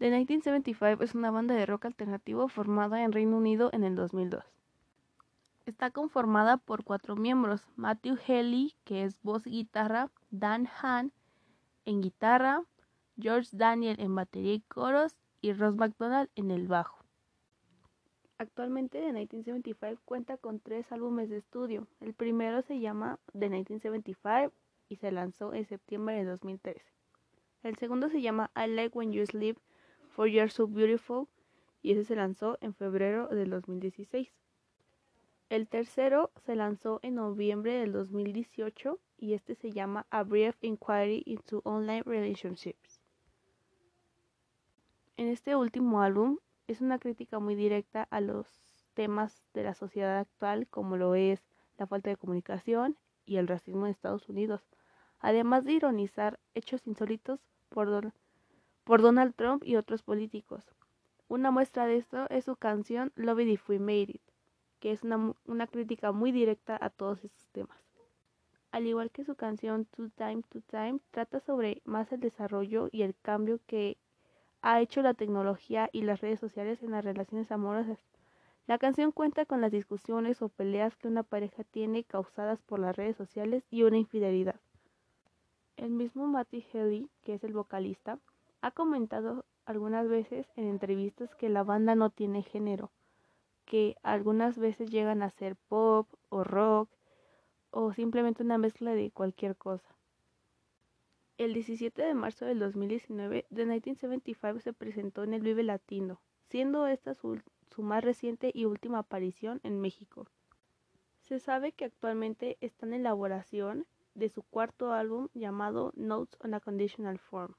The 1975 es una banda de rock alternativo formada en Reino Unido en el 2002. Está conformada por cuatro miembros, Matthew Haley, que es voz y guitarra, Dan Hahn en guitarra, George Daniel en batería y coros y Ross McDonald en el bajo. Actualmente The 1975 cuenta con tres álbumes de estudio. El primero se llama The 1975 y se lanzó en septiembre de 2013. El segundo se llama I Like When You Sleep For You're So Beautiful y ese se lanzó en febrero del 2016. El tercero se lanzó en noviembre del 2018 y este se llama A Brief Inquiry into Online Relationships. En este último álbum es una crítica muy directa a los temas de la sociedad actual como lo es la falta de comunicación y el racismo en Estados Unidos, además de ironizar hechos insólitos por, por Donald Trump y otros políticos. Una muestra de esto es su canción Love It If We Made It, que es una, una crítica muy directa a todos estos temas. Al igual que su canción Two Time to Time, trata sobre más el desarrollo y el cambio que ha hecho la tecnología y las redes sociales en las relaciones amorosas. La canción cuenta con las discusiones o peleas que una pareja tiene causadas por las redes sociales y una infidelidad. El mismo Matty Healy, que es el vocalista, ha comentado algunas veces en entrevistas que la banda no tiene género, que algunas veces llegan a ser pop o rock o simplemente una mezcla de cualquier cosa. El 17 de marzo del 2019, The 1975 se presentó en el Vive Latino, siendo esta su, su más reciente y última aparición en México. Se sabe que actualmente está en elaboración de su cuarto álbum llamado Notes on a Conditional Form.